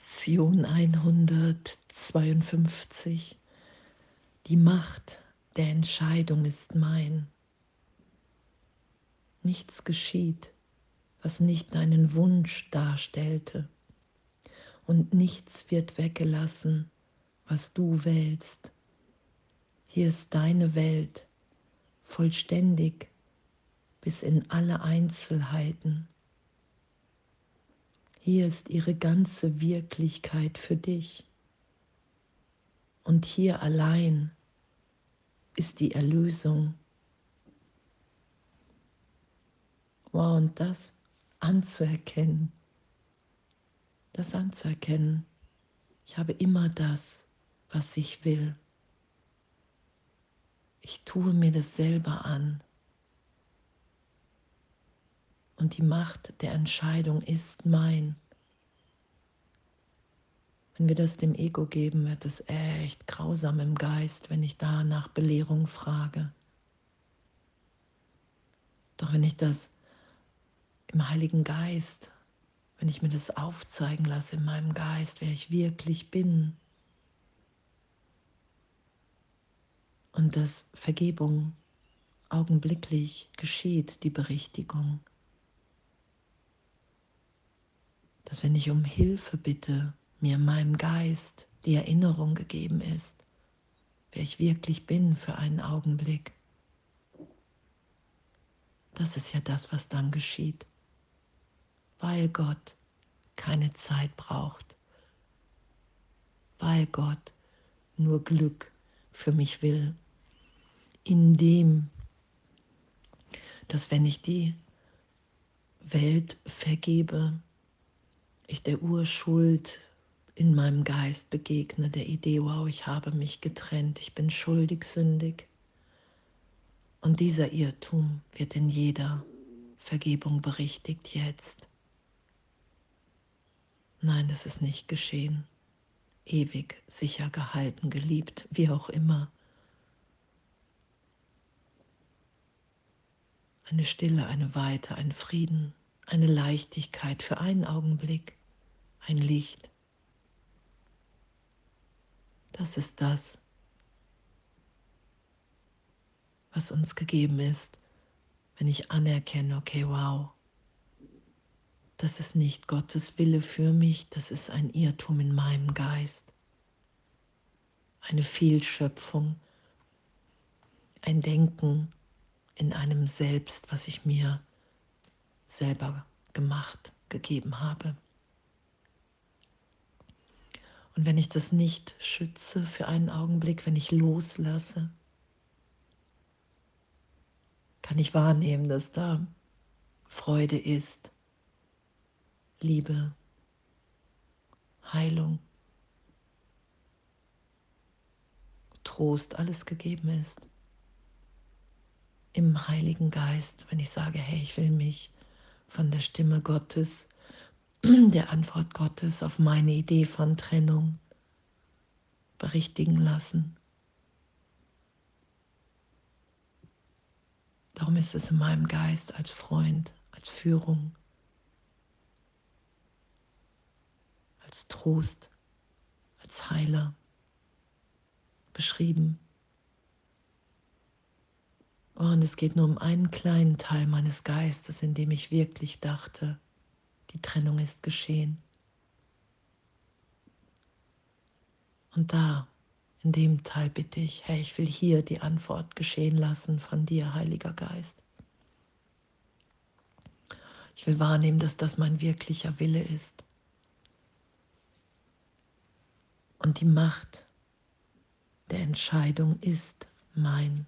Lektion 152. Die Macht der Entscheidung ist mein. Nichts geschieht, was nicht deinen Wunsch darstellte, und nichts wird weggelassen, was du wählst. Hier ist deine Welt, vollständig bis in alle Einzelheiten. Hier ist ihre ganze Wirklichkeit für dich. Und hier allein ist die Erlösung. Wow, und das anzuerkennen, das anzuerkennen. Ich habe immer das, was ich will. Ich tue mir das selber an. Und die Macht der Entscheidung ist mein. Wenn wir das dem Ego geben, wird es echt grausam im Geist, wenn ich da nach Belehrung frage. Doch wenn ich das im Heiligen Geist, wenn ich mir das aufzeigen lasse in meinem Geist, wer ich wirklich bin, und dass Vergebung augenblicklich geschieht, die Berichtigung, dass wenn ich um Hilfe bitte, mir in meinem Geist die Erinnerung gegeben ist, wer ich wirklich bin für einen Augenblick. Das ist ja das, was dann geschieht, weil Gott keine Zeit braucht, weil Gott nur Glück für mich will, indem, dass wenn ich die Welt vergebe, ich der Urschuld in meinem Geist begegne, der Idee, wow, ich habe mich getrennt, ich bin schuldig, sündig. Und dieser Irrtum wird in jeder Vergebung berichtigt jetzt. Nein, das ist nicht geschehen. Ewig, sicher gehalten, geliebt, wie auch immer. Eine Stille, eine Weite, ein Frieden, eine Leichtigkeit für einen Augenblick, ein Licht. Das ist das, was uns gegeben ist, wenn ich anerkenne, okay, wow, das ist nicht Gottes Wille für mich, das ist ein Irrtum in meinem Geist, eine Fehlschöpfung, ein Denken in einem Selbst, was ich mir selber gemacht, gegeben habe. Und wenn ich das nicht schütze für einen Augenblick, wenn ich loslasse, kann ich wahrnehmen, dass da Freude ist, Liebe, Heilung, Trost, alles gegeben ist. Im Heiligen Geist, wenn ich sage, hey, ich will mich von der Stimme Gottes der Antwort Gottes auf meine Idee von Trennung berichtigen lassen. Darum ist es in meinem Geist als Freund, als Führung, als Trost, als Heiler beschrieben. Und es geht nur um einen kleinen Teil meines Geistes, in dem ich wirklich dachte, die Trennung ist geschehen. Und da, in dem Teil bitte ich, hey, ich will hier die Antwort geschehen lassen von dir, Heiliger Geist. Ich will wahrnehmen, dass das mein wirklicher Wille ist. Und die Macht der Entscheidung ist mein.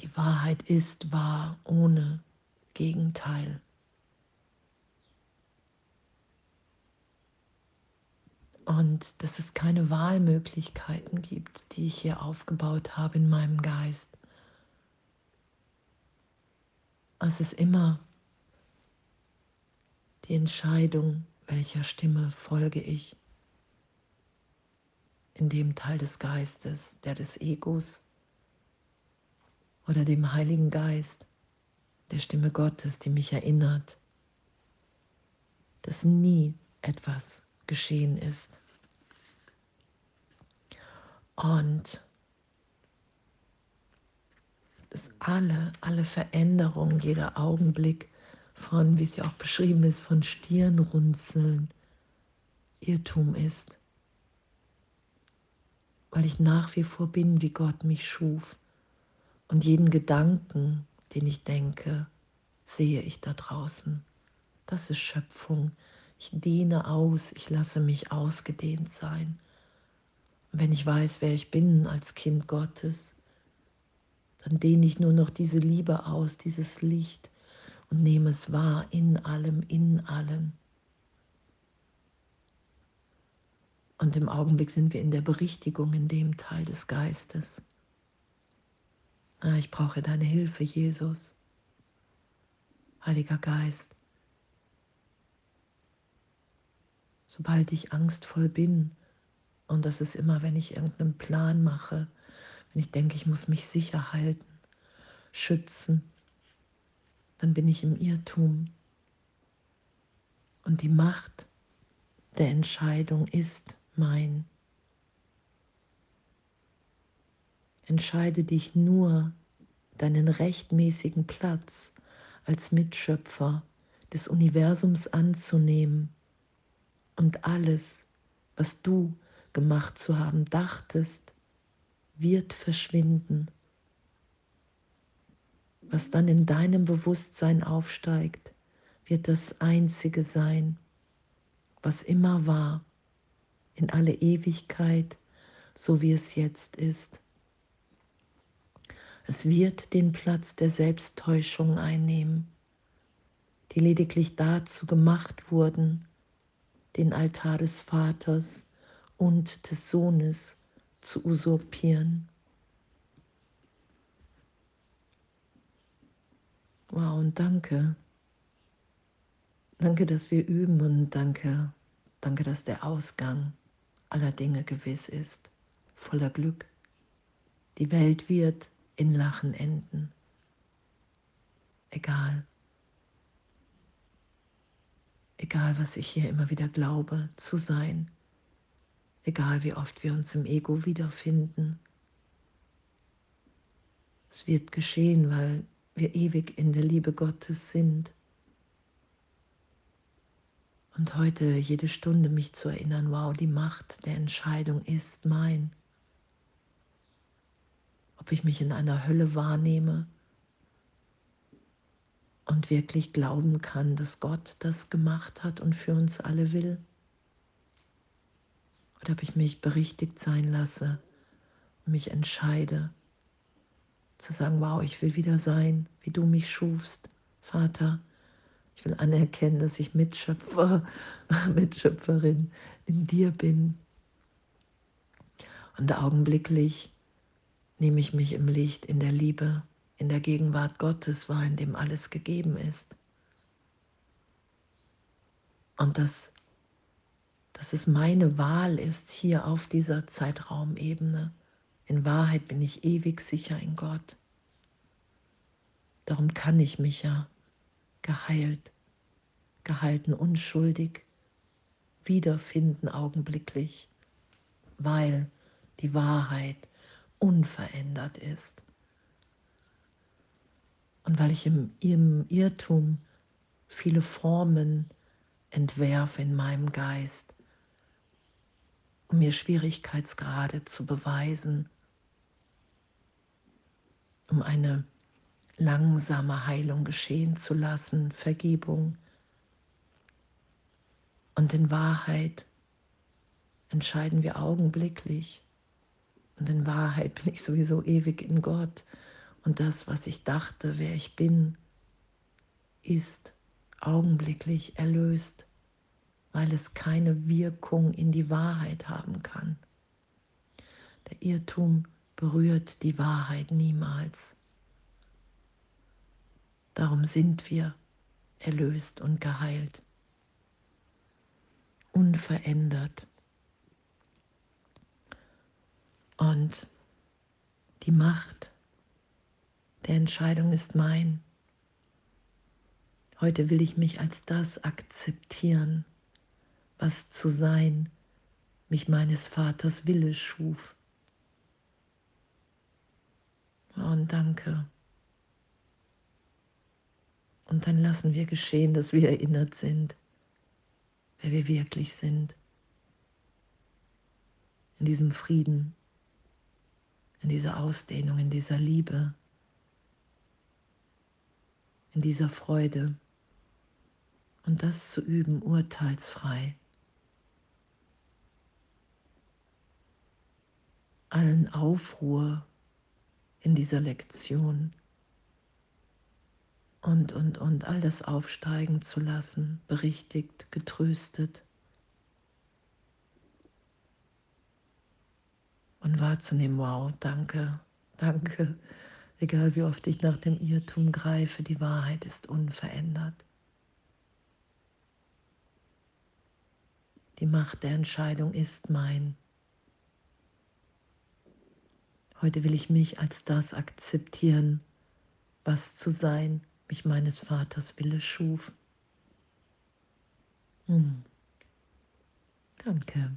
Die Wahrheit ist wahr ohne Gegenteil. Und dass es keine Wahlmöglichkeiten gibt, die ich hier aufgebaut habe in meinem Geist. Es ist immer die Entscheidung, welcher Stimme folge ich. In dem Teil des Geistes, der des Egos oder dem Heiligen Geist der Stimme Gottes, die mich erinnert, dass nie etwas geschehen ist. Und dass alle, alle Veränderungen, jeder Augenblick von, wie es ja auch beschrieben ist, von Stirnrunzeln, Irrtum ist. Weil ich nach wie vor bin, wie Gott mich schuf. Und jeden Gedanken, den ich denke, sehe ich da draußen. Das ist Schöpfung. Ich dehne aus, ich lasse mich ausgedehnt sein. Wenn ich weiß, wer ich bin als Kind Gottes, dann dehne ich nur noch diese Liebe aus, dieses Licht und nehme es wahr in allem, in allem. Und im Augenblick sind wir in der Berichtigung in dem Teil des Geistes. Ah, ich brauche deine Hilfe, Jesus. Heiliger Geist, sobald ich angstvoll bin, und das ist immer, wenn ich irgendeinen Plan mache, wenn ich denke, ich muss mich sicher halten, schützen, dann bin ich im Irrtum. Und die Macht der Entscheidung ist mein. Entscheide dich nur, deinen rechtmäßigen Platz als Mitschöpfer des Universums anzunehmen und alles, was du gemacht zu haben dachtest, wird verschwinden. Was dann in deinem Bewusstsein aufsteigt, wird das Einzige sein, was immer war, in alle Ewigkeit, so wie es jetzt ist. Es wird den Platz der Selbsttäuschung einnehmen, die lediglich dazu gemacht wurden, den Altar des Vaters und des Sohnes zu usurpieren. Wow, und danke. Danke, dass wir üben und danke, danke, dass der Ausgang aller Dinge gewiss ist, voller Glück. Die Welt wird in Lachen enden. Egal. Egal, was ich hier immer wieder glaube zu sein. Egal, wie oft wir uns im Ego wiederfinden. Es wird geschehen, weil wir ewig in der Liebe Gottes sind. Und heute jede Stunde mich zu erinnern, wow, die Macht der Entscheidung ist mein ob ich mich in einer Hölle wahrnehme und wirklich glauben kann, dass Gott das gemacht hat und für uns alle will. Oder ob ich mich berichtigt sein lasse und mich entscheide zu sagen, wow, ich will wieder sein, wie du mich schufst, Vater. Ich will anerkennen, dass ich Mitschöpfer, Mitschöpferin in dir bin. Und augenblicklich nehme ich mich im Licht, in der Liebe, in der Gegenwart Gottes wahr, in dem alles gegeben ist. Und dass, dass es meine Wahl ist hier auf dieser Zeitraumebene. In Wahrheit bin ich ewig sicher in Gott. Darum kann ich mich ja geheilt, gehalten, unschuldig wiederfinden augenblicklich, weil die Wahrheit unverändert ist. Und weil ich im, im Irrtum viele Formen entwerfe in meinem Geist, um mir Schwierigkeitsgrade zu beweisen, um eine langsame Heilung geschehen zu lassen, Vergebung. Und in Wahrheit entscheiden wir augenblicklich, und in Wahrheit bin ich sowieso ewig in Gott. Und das, was ich dachte, wer ich bin, ist augenblicklich erlöst, weil es keine Wirkung in die Wahrheit haben kann. Der Irrtum berührt die Wahrheit niemals. Darum sind wir erlöst und geheilt, unverändert. Und die Macht der Entscheidung ist mein. Heute will ich mich als das akzeptieren, was zu sein mich meines Vaters Wille schuf. Und danke. Und dann lassen wir geschehen, dass wir erinnert sind, wer wir wirklich sind. In diesem Frieden, in dieser Ausdehnung, in dieser Liebe, in dieser Freude. Und das zu üben, urteilsfrei. Allen Aufruhr in dieser Lektion und, und, und all das aufsteigen zu lassen, berichtigt, getröstet und wahrzunehmen, wow, danke, danke, egal wie oft ich nach dem Irrtum greife, die Wahrheit ist unverändert. Die Macht der Entscheidung ist mein. Heute will ich mich als das akzeptieren, was zu sein mich meines Vaters Wille schuf. Hm. Danke.